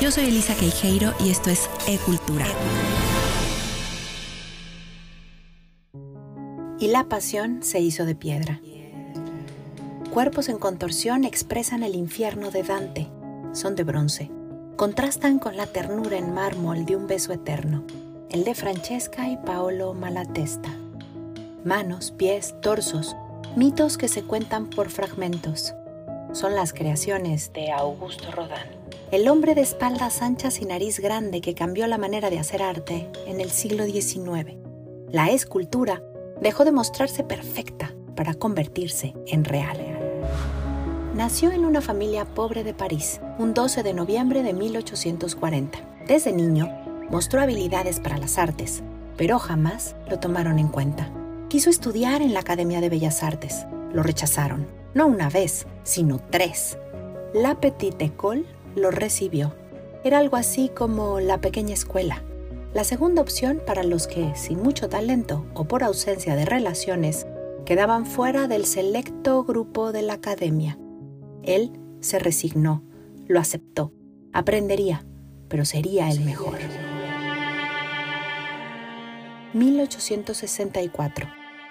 Yo soy Elisa Queijeiro y esto es E-Cultura. Y la pasión se hizo de piedra. Cuerpos en contorsión expresan el infierno de Dante. Son de bronce. Contrastan con la ternura en mármol de un beso eterno, el de Francesca y Paolo Malatesta. Manos, pies, torsos, mitos que se cuentan por fragmentos. Son las creaciones de Augusto Rodin, el hombre de espaldas anchas y nariz grande que cambió la manera de hacer arte en el siglo XIX. La escultura dejó de mostrarse perfecta para convertirse en real. Nació en una familia pobre de París, un 12 de noviembre de 1840. Desde niño, mostró habilidades para las artes, pero jamás lo tomaron en cuenta. Quiso estudiar en la Academia de Bellas Artes. Lo rechazaron, no una vez, sino tres. La Petite École lo recibió. Era algo así como la pequeña escuela. La segunda opción para los que, sin mucho talento o por ausencia de relaciones, quedaban fuera del selecto grupo de la academia. Él se resignó, lo aceptó, aprendería, pero sería el mejor. 1864.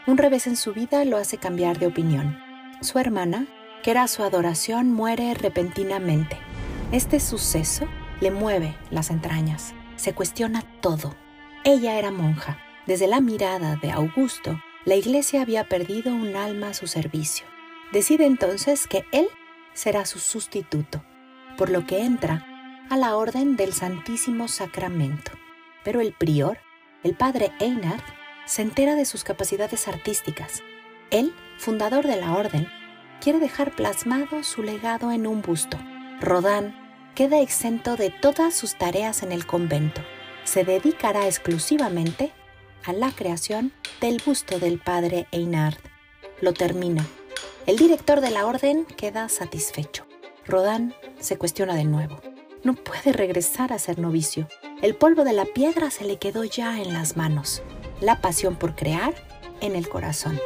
Un revés en su vida lo hace cambiar de opinión. Su hermana, que era su adoración, muere repentinamente. Este suceso le mueve las entrañas, se cuestiona todo. Ella era monja. Desde la mirada de Augusto, la iglesia había perdido un alma a su servicio. Decide entonces que él será su sustituto, por lo que entra a la orden del Santísimo Sacramento. Pero el prior, el padre Einard, se entera de sus capacidades artísticas. Él, fundador de la orden, quiere dejar plasmado su legado en un busto. Rodin queda exento de todas sus tareas en el convento. Se dedicará exclusivamente a la creación del busto del padre Einard. Lo termina. El director de la orden queda satisfecho. Rodin se cuestiona de nuevo. No puede regresar a ser novicio. El polvo de la piedra se le quedó ya en las manos la pasión por crear en el corazón.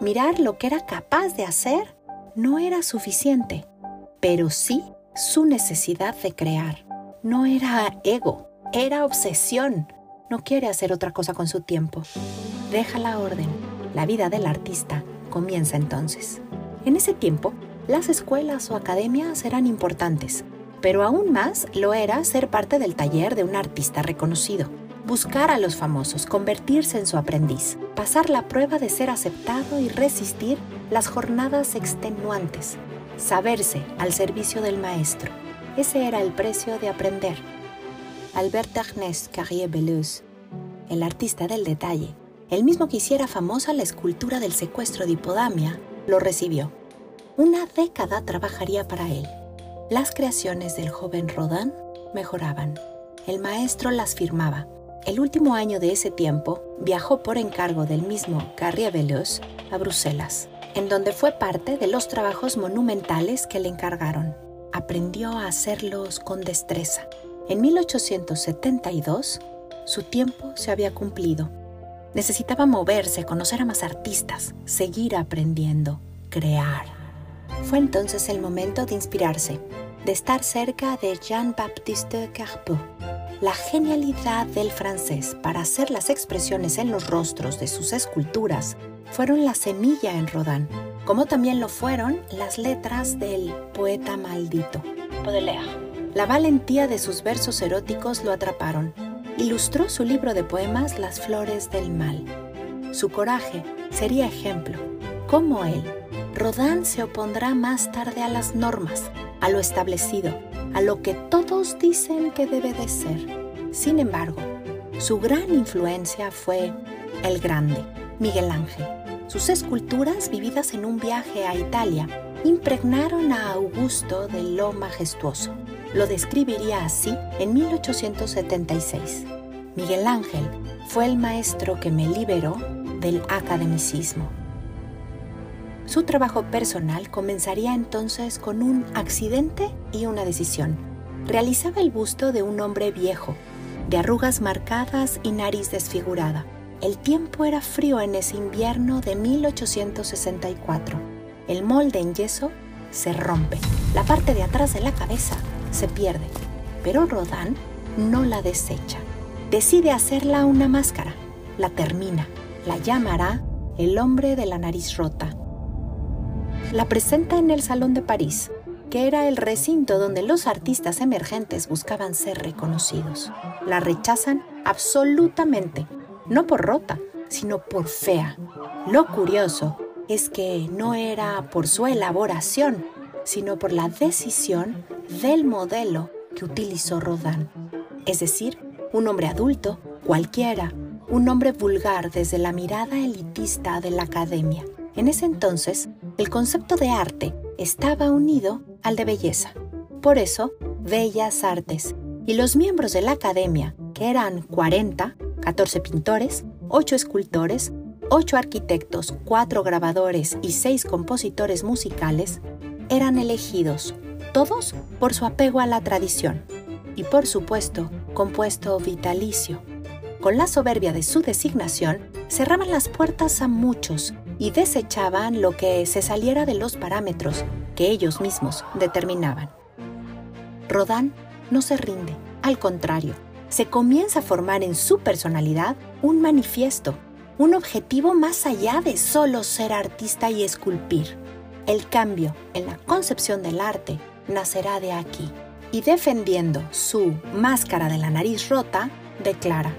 Mirar lo que era capaz de hacer no era suficiente, pero sí su necesidad de crear. No era ego, era obsesión. No quiere hacer otra cosa con su tiempo. Deja la orden. La vida del artista comienza entonces. En ese tiempo, las escuelas o academias eran importantes, pero aún más lo era ser parte del taller de un artista reconocido buscar a los famosos, convertirse en su aprendiz, pasar la prueba de ser aceptado y resistir las jornadas extenuantes, saberse al servicio del maestro. Ese era el precio de aprender. Albert Ernest Carrier-Belleuse, el artista del detalle, el mismo que hiciera famosa la escultura del secuestro de Hipodamia, lo recibió. Una década trabajaría para él. Las creaciones del joven Rodin mejoraban. El maestro las firmaba el último año de ese tiempo viajó por encargo del mismo Carrier Belleuse a Bruselas, en donde fue parte de los trabajos monumentales que le encargaron. Aprendió a hacerlos con destreza. En 1872, su tiempo se había cumplido. Necesitaba moverse, conocer a más artistas, seguir aprendiendo, crear. Fue entonces el momento de inspirarse, de estar cerca de Jean-Baptiste Carpeau la genialidad del francés para hacer las expresiones en los rostros de sus esculturas fueron la semilla en Rodin, como también lo fueron las letras del poeta maldito, Baudelaire. La valentía de sus versos eróticos lo atraparon. Ilustró su libro de poemas Las flores del mal. Su coraje sería ejemplo. Como él, Rodin se opondrá más tarde a las normas, a lo establecido, a lo que todos dicen que debe de ser. Sin embargo, su gran influencia fue el grande, Miguel Ángel. Sus esculturas, vividas en un viaje a Italia, impregnaron a Augusto de lo majestuoso. Lo describiría así en 1876. Miguel Ángel fue el maestro que me liberó del academicismo. Su trabajo personal comenzaría entonces con un accidente y una decisión. Realizaba el busto de un hombre viejo, de arrugas marcadas y nariz desfigurada. El tiempo era frío en ese invierno de 1864. El molde en yeso se rompe. La parte de atrás de la cabeza se pierde, pero Rodin no la desecha. Decide hacerla una máscara, la termina, la llamará el hombre de la nariz rota. La presenta en el Salón de París, que era el recinto donde los artistas emergentes buscaban ser reconocidos. La rechazan absolutamente, no por rota, sino por fea. Lo curioso es que no era por su elaboración, sino por la decisión del modelo que utilizó Rodin. Es decir, un hombre adulto, cualquiera, un hombre vulgar desde la mirada elitista de la academia. En ese entonces, el concepto de arte estaba unido al de belleza. Por eso, Bellas Artes y los miembros de la academia, que eran 40, 14 pintores, 8 escultores, 8 arquitectos, 4 grabadores y 6 compositores musicales, eran elegidos, todos por su apego a la tradición y por supuesto compuesto vitalicio. Con la soberbia de su designación, cerraban las puertas a muchos y desechaban lo que se saliera de los parámetros que ellos mismos determinaban. Rodán no se rinde, al contrario, se comienza a formar en su personalidad un manifiesto un objetivo más allá de solo ser artista y esculpir. El cambio en la concepción del arte nacerá de aquí. Y defendiendo su máscara de la nariz rota, declara,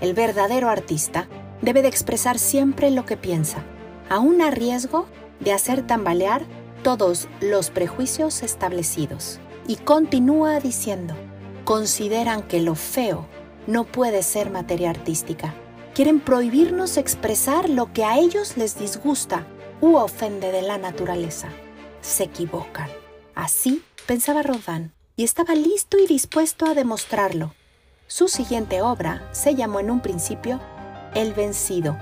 el verdadero artista debe de expresar siempre lo que piensa, aún a riesgo de hacer tambalear todos los prejuicios establecidos. Y continúa diciendo, consideran que lo feo no puede ser materia artística quieren prohibirnos expresar lo que a ellos les disgusta u ofende de la naturaleza. Se equivocan. Así pensaba Rodin y estaba listo y dispuesto a demostrarlo. Su siguiente obra se llamó en un principio El vencido,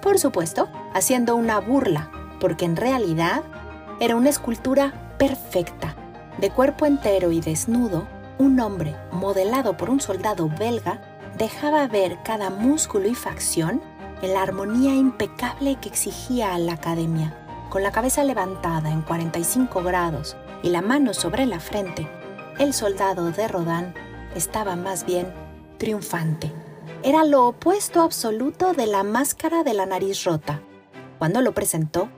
por supuesto, haciendo una burla, porque en realidad era una escultura perfecta, de cuerpo entero y desnudo, un hombre modelado por un soldado belga dejaba ver cada músculo y facción en la armonía impecable que exigía a la academia. Con la cabeza levantada en 45 grados y la mano sobre la frente, el soldado de Rodin estaba más bien triunfante. Era lo opuesto absoluto de la máscara de la nariz rota. Cuando lo presentó,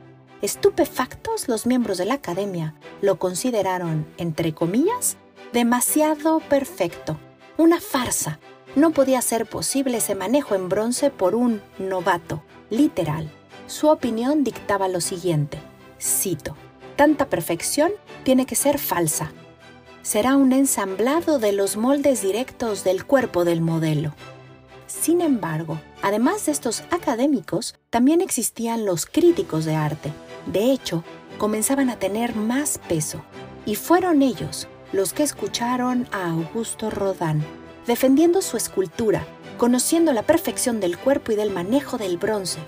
estupefactos los miembros de la academia lo consideraron, entre comillas, demasiado perfecto, una farsa no podía ser posible ese manejo en bronce por un novato, literal. Su opinión dictaba lo siguiente, cito, tanta perfección tiene que ser falsa. Será un ensamblado de los moldes directos del cuerpo del modelo. Sin embargo, además de estos académicos, también existían los críticos de arte. De hecho, comenzaban a tener más peso, y fueron ellos los que escucharon a Augusto Rodin defendiendo su escultura, conociendo la perfección del cuerpo y del manejo del bronce.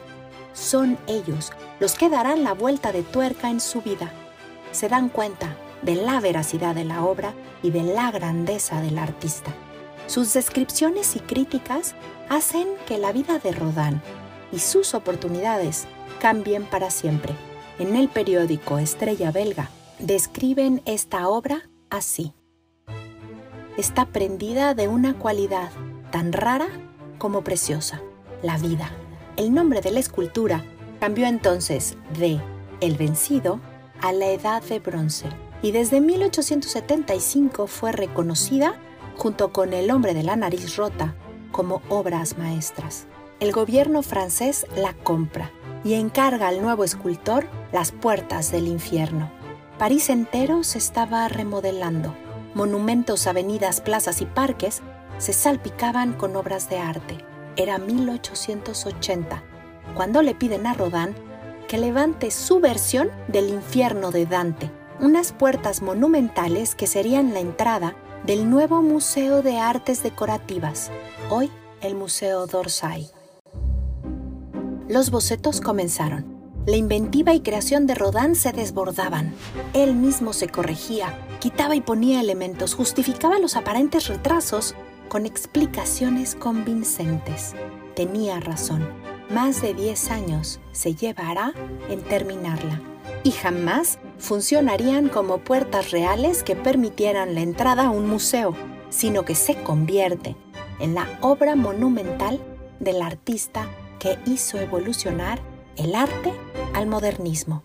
Son ellos los que darán la vuelta de tuerca en su vida. Se dan cuenta de la veracidad de la obra y de la grandeza del artista. Sus descripciones y críticas hacen que la vida de Rodin y sus oportunidades cambien para siempre. En el periódico Estrella Belga describen esta obra así está prendida de una cualidad tan rara como preciosa, la vida. El nombre de la escultura cambió entonces de El vencido a la Edad de Bronce y desde 1875 fue reconocida junto con El hombre de la nariz rota como obras maestras. El gobierno francés la compra y encarga al nuevo escultor las puertas del infierno. París entero se estaba remodelando monumentos, avenidas, plazas y parques se salpicaban con obras de arte. Era 1880, cuando le piden a Rodin que levante su versión del infierno de Dante, unas puertas monumentales que serían la entrada del nuevo Museo de Artes Decorativas, hoy el Museo d'Orsay. Los bocetos comenzaron. La inventiva y creación de Rodin se desbordaban. Él mismo se corregía, quitaba y ponía elementos, justificaba los aparentes retrasos con explicaciones convincentes. Tenía razón. Más de 10 años se llevará en terminarla. y jamás funcionarían como puertas reales que permitieran la entrada a un museo, sino que se convierte en la obra monumental del artista que hizo evolucionar el arte al modernismo.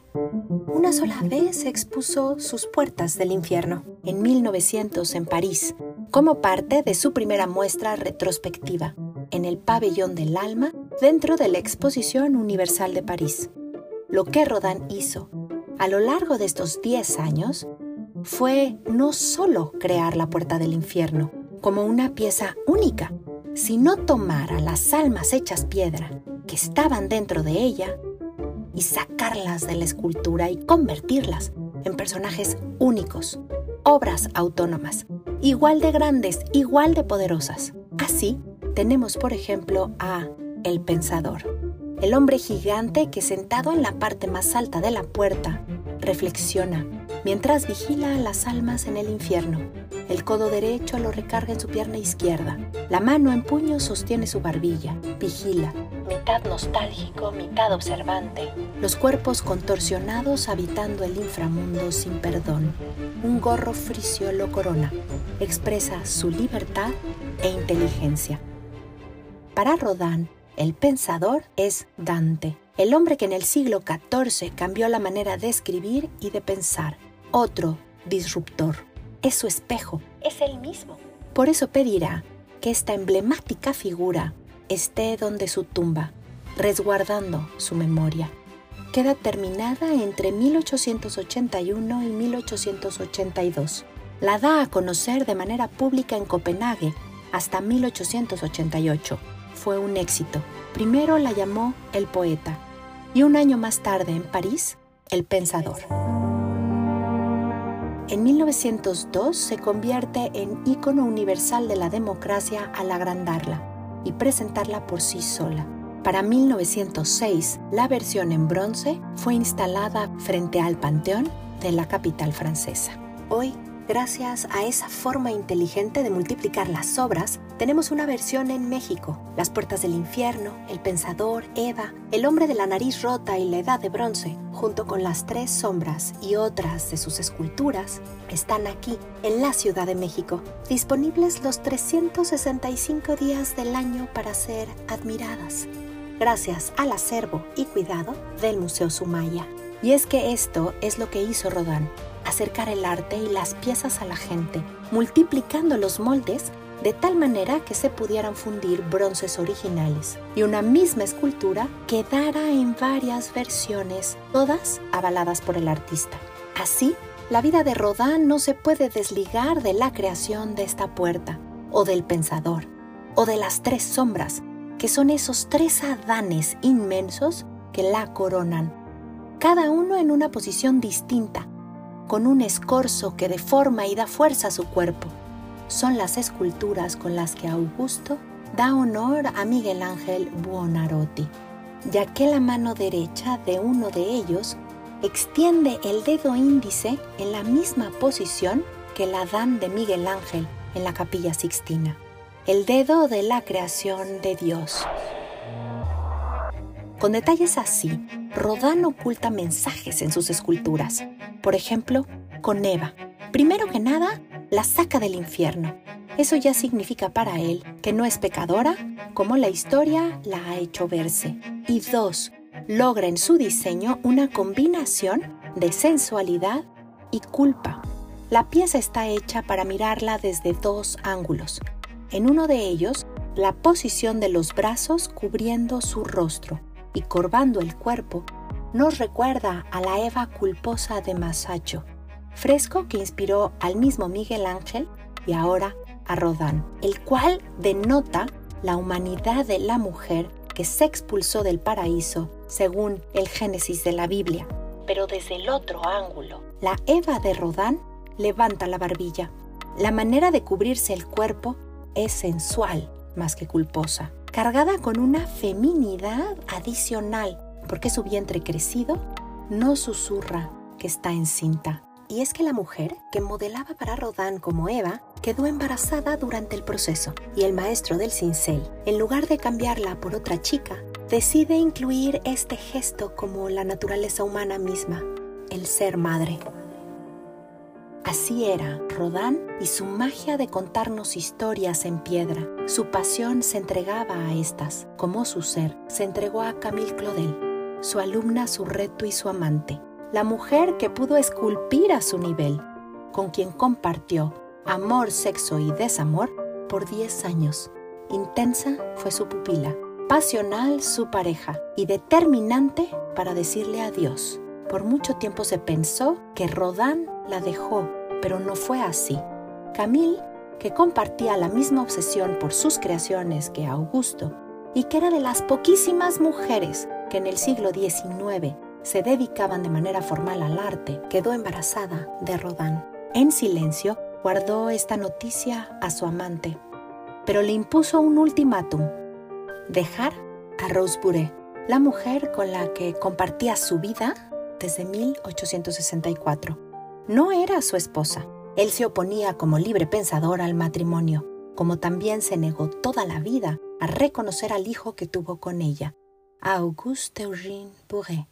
Una sola vez expuso sus puertas del infierno, en 1900 en París, como parte de su primera muestra retrospectiva, en el Pabellón del Alma, dentro de la Exposición Universal de París. Lo que Rodin hizo a lo largo de estos 10 años fue no solo crear la puerta del infierno como una pieza única, sino tomar a las almas hechas piedra estaban dentro de ella y sacarlas de la escultura y convertirlas en personajes únicos, obras autónomas, igual de grandes, igual de poderosas. Así, tenemos por ejemplo a El Pensador, el hombre gigante que sentado en la parte más alta de la puerta reflexiona mientras vigila a las almas en el infierno. El codo derecho lo recarga en su pierna izquierda. La mano en puño sostiene su barbilla. Vigila, mitad nostálgico, mitad observante. Los cuerpos contorsionados habitando el inframundo sin perdón. Un gorro frisio lo corona. Expresa su libertad e inteligencia. Para Rodin, el pensador es Dante, el hombre que en el siglo XIV cambió la manera de escribir y de pensar. Otro disruptor. Es su espejo, es él mismo. Por eso pedirá que esta emblemática figura esté donde su tumba, resguardando su memoria. Queda terminada entre 1881 y 1882. La da a conocer de manera pública en Copenhague hasta 1888. Fue un éxito. Primero la llamó El Poeta y un año más tarde en París, El Pensador. En 1902 se convierte en ícono universal de la democracia al agrandarla y presentarla por sí sola. Para 1906, la versión en bronce fue instalada frente al Panteón de la capital francesa. Hoy Gracias a esa forma inteligente de multiplicar las obras, tenemos una versión en México. Las puertas del infierno, El Pensador, Eva, El hombre de la nariz rota y la edad de bronce, junto con las tres sombras y otras de sus esculturas, están aquí, en la Ciudad de México, disponibles los 365 días del año para ser admiradas, gracias al acervo y cuidado del Museo Sumaya. Y es que esto es lo que hizo Rodán acercar el arte y las piezas a la gente, multiplicando los moldes de tal manera que se pudieran fundir bronces originales y una misma escultura quedara en varias versiones, todas avaladas por el artista. Así, la vida de Rodin no se puede desligar de la creación de esta puerta, o del pensador, o de las tres sombras, que son esos tres adanes inmensos que la coronan, cada uno en una posición distinta, con un escorzo que deforma y da fuerza a su cuerpo. Son las esculturas con las que Augusto da honor a Miguel Ángel Buonarroti, ya que la mano derecha de uno de ellos extiende el dedo índice en la misma posición que la dan de Miguel Ángel en la capilla sixtina, el dedo de la creación de Dios. Con detalles así, Rodán oculta mensajes en sus esculturas. Por ejemplo, con Eva. Primero que nada, la saca del infierno. Eso ya significa para él que no es pecadora, como la historia la ha hecho verse. Y dos, logra en su diseño una combinación de sensualidad y culpa. La pieza está hecha para mirarla desde dos ángulos. En uno de ellos, la posición de los brazos cubriendo su rostro y corvando el cuerpo, nos recuerda a la Eva culposa de Masaccio, fresco que inspiró al mismo Miguel Ángel y ahora a Rodin, el cual denota la humanidad de la mujer que se expulsó del paraíso según el Génesis de la Biblia. Pero desde el otro ángulo, la Eva de Rodin levanta la barbilla. La manera de cubrirse el cuerpo es sensual más que culposa cargada con una feminidad adicional, porque su vientre crecido no susurra que está encinta. Y es que la mujer que modelaba para Rodin como Eva quedó embarazada durante el proceso y el maestro del cincel, en lugar de cambiarla por otra chica, decide incluir este gesto como la naturaleza humana misma. el ser madre. Así era Rodán y su magia de contarnos historias en piedra. Su pasión se entregaba a estas, como su ser se entregó a Camille Claudel, su alumna, su reto y su amante, la mujer que pudo esculpir a su nivel, con quien compartió amor, sexo y desamor por 10 años. Intensa fue su pupila, pasional su pareja y determinante para decirle adiós. Por mucho tiempo se pensó que Rodán la dejó, pero no fue así. Camille, que compartía la misma obsesión por sus creaciones que Augusto, y que era de las poquísimas mujeres que en el siglo XIX se dedicaban de manera formal al arte, quedó embarazada de Rodán. En silencio, guardó esta noticia a su amante, pero le impuso un ultimátum, dejar a Rose la mujer con la que compartía su vida desde 1864. No era su esposa. Él se oponía como libre pensador al matrimonio, como también se negó toda la vida a reconocer al hijo que tuvo con ella, Auguste Eugène Bourret.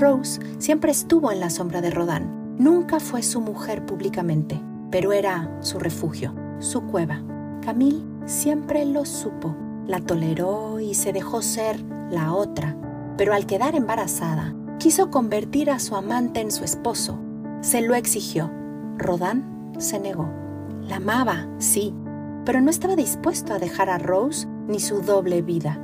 Rose siempre estuvo en la sombra de Rodin. Nunca fue su mujer públicamente, pero era su refugio, su cueva. Camille siempre lo supo, la toleró y se dejó ser la otra, pero al quedar embarazada, quiso convertir a su amante en su esposo. Se lo exigió. Rodin se negó. La amaba, sí, pero no estaba dispuesto a dejar a Rose ni su doble vida.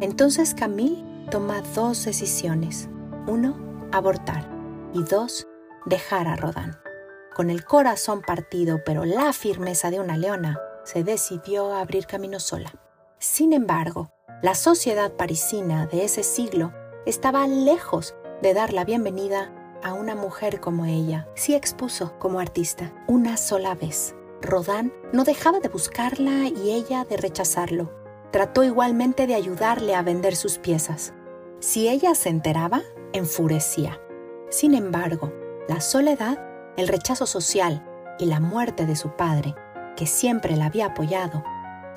Entonces Camille toma dos decisiones. Uno, abortar. Y dos, dejar a Rodin. Con el corazón partido, pero la firmeza de una leona, se decidió a abrir camino sola. Sin embargo, la sociedad parisina de ese siglo estaba lejos de dar la bienvenida a una mujer como ella. Sí expuso como artista una sola vez. Rodin no dejaba de buscarla y ella de rechazarlo. Trató igualmente de ayudarle a vender sus piezas. Si ella se enteraba, enfurecía. Sin embargo, la soledad, el rechazo social y la muerte de su padre, que siempre la había apoyado,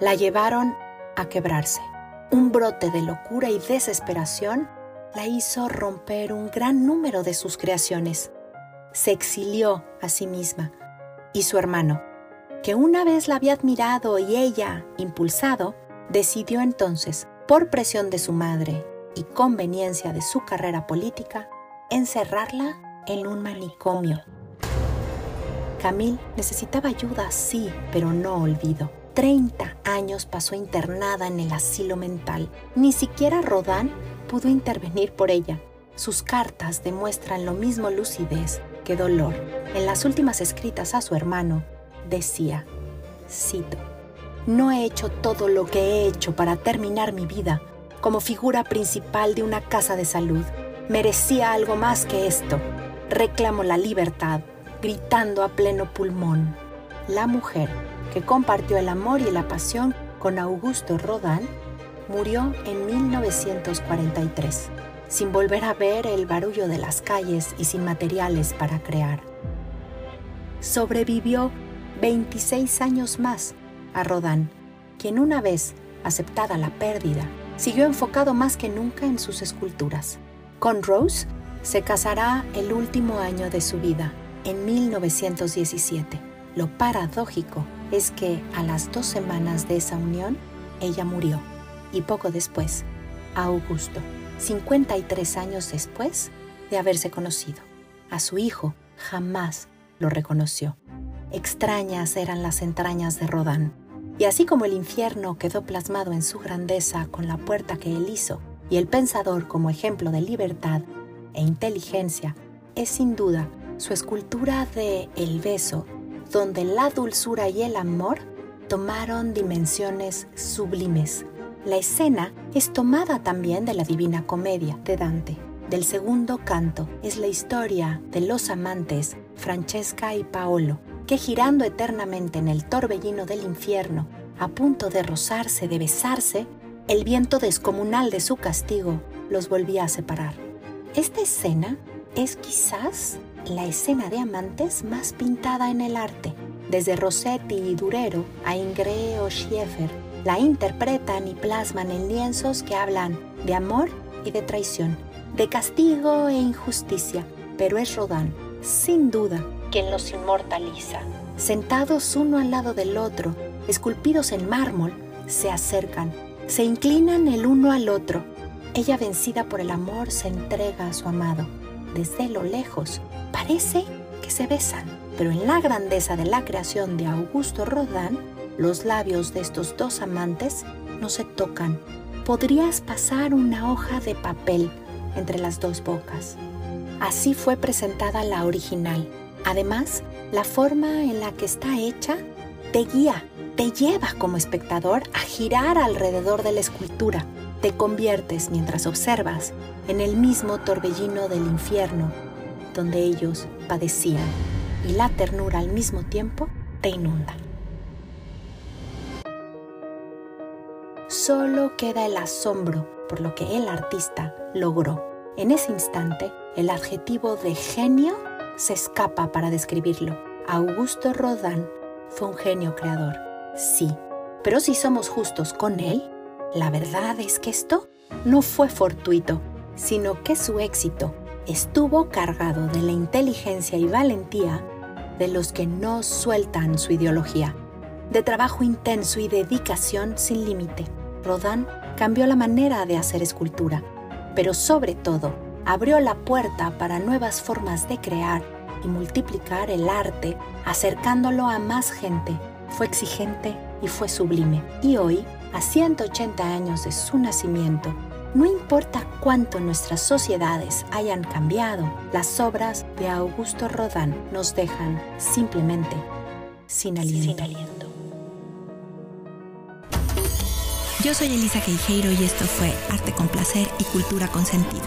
la llevaron a quebrarse. Un brote de locura y desesperación la hizo romper un gran número de sus creaciones. Se exilió a sí misma y su hermano, que una vez la había admirado y ella, impulsado, decidió entonces, por presión de su madre y conveniencia de su carrera política, encerrarla en un manicomio. Camille necesitaba ayuda, sí, pero no olvido. 30 años pasó internada en el asilo mental. Ni siquiera Rodin pudo intervenir por ella. Sus cartas demuestran lo mismo lucidez que dolor. En las últimas escritas a su hermano, decía, cito, No he hecho todo lo que he hecho para terminar mi vida como figura principal de una casa de salud. Merecía algo más que esto. Reclamo la libertad, gritando a pleno pulmón. La mujer que compartió el amor y la pasión con Augusto Rodin, murió en 1943, sin volver a ver el barullo de las calles y sin materiales para crear. Sobrevivió 26 años más a Rodin, quien una vez aceptada la pérdida, siguió enfocado más que nunca en sus esculturas. Con Rose se casará el último año de su vida, en 1917. Lo paradójico es que a las dos semanas de esa unión, ella murió y poco después, a Augusto, 53 años después de haberse conocido. A su hijo jamás lo reconoció. Extrañas eran las entrañas de Rodin. Y así como el infierno quedó plasmado en su grandeza con la puerta que él hizo, y el pensador como ejemplo de libertad e inteligencia, es sin duda su escultura de El beso donde la dulzura y el amor tomaron dimensiones sublimes. La escena es tomada también de la Divina Comedia de Dante. Del segundo canto es la historia de los amantes Francesca y Paolo, que girando eternamente en el torbellino del infierno, a punto de rozarse, de besarse, el viento descomunal de su castigo los volvía a separar. Esta escena es quizás la escena de amantes más pintada en el arte. Desde Rossetti y Durero a Ingres o Schieffer, la interpretan y plasman en lienzos que hablan de amor y de traición. de castigo e injusticia, pero es Rodin, sin duda, quien los inmortaliza. Sentados uno al lado del otro, esculpidos en mármol, se acercan, se inclinan el uno al otro. Ella, vencida por el amor, se entrega a su amado. Desde lo lejos, parece que se besan, pero en la grandeza de la creación de Augusto Rodin, los labios de estos dos amantes no se tocan. Podrías pasar una hoja de papel entre las dos bocas. Así fue presentada la original. Además, la forma en la que está hecha te guía, te lleva como espectador a girar alrededor de la escultura. Te conviertes mientras observas en el mismo torbellino del infierno donde ellos padecían y la ternura al mismo tiempo te inunda. Solo queda el asombro por lo que el artista logró. En ese instante, el adjetivo de genio se escapa para describirlo. Augusto Rodin fue un genio creador, sí, pero si somos justos con él, la verdad es que esto no fue fortuito, sino que su éxito estuvo cargado de la inteligencia y valentía de los que no sueltan su ideología, de trabajo intenso y dedicación sin límite. Rodin cambió la manera de hacer escultura, pero sobre todo abrió la puerta para nuevas formas de crear y multiplicar el arte, acercándolo a más gente. Fue exigente y fue sublime. Y hoy, a 180 años de su nacimiento, no importa cuánto nuestras sociedades hayan cambiado, las obras de Augusto Rodin nos dejan simplemente sin aliento. Yo soy Elisa Queijeiro y esto fue Arte con Placer y Cultura con Sentido.